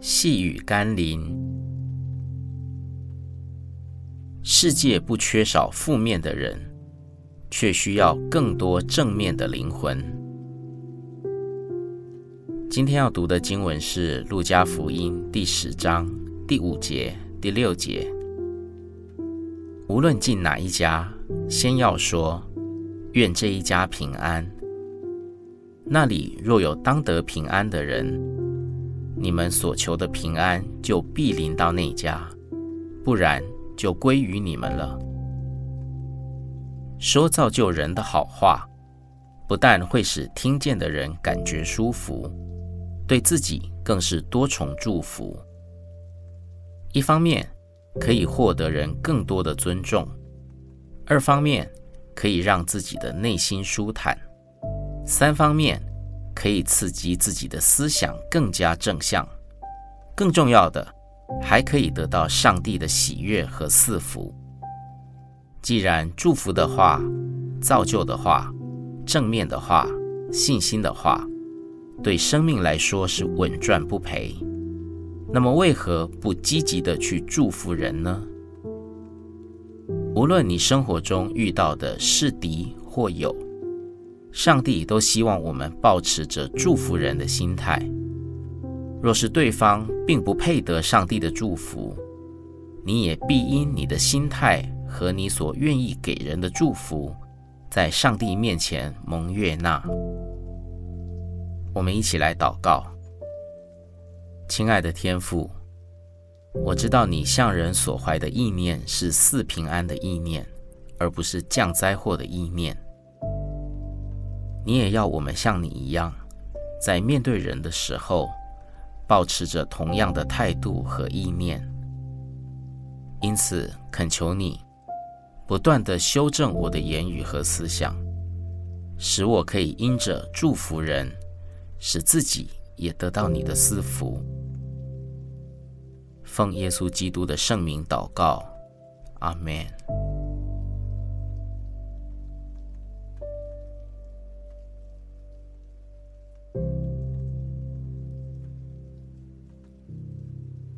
细雨甘霖，世界不缺少负面的人，却需要更多正面的灵魂。今天要读的经文是《路加福音》第十章第五节、第六节。无论进哪一家，先要说：“愿这一家平安。”那里若有当得平安的人，你们所求的平安就必临到那家；不然，就归于你们了。说造就人的好话，不但会使听见的人感觉舒服，对自己更是多重祝福。一方面，可以获得人更多的尊重；二方面，可以让自己的内心舒坦；三方面，可以刺激自己的思想更加正向。更重要的，还可以得到上帝的喜悦和赐福。既然祝福的话、造就的话、正面的话、信心的话，对生命来说是稳赚不赔。那么，为何不积极的去祝福人呢？无论你生活中遇到的是敌或友，上帝都希望我们保持着祝福人的心态。若是对方并不配得上帝的祝福，你也必因你的心态和你所愿意给人的祝福，在上帝面前蒙悦纳。我们一起来祷告。亲爱的天父，我知道你向人所怀的意念是赐平安的意念，而不是降灾祸的意念。你也要我们像你一样，在面对人的时候，保持着同样的态度和意念。因此，恳求你不断地修正我的言语和思想，使我可以因着祝福人，使自己也得到你的赐福。奉耶稣基督的圣名祷告，阿门。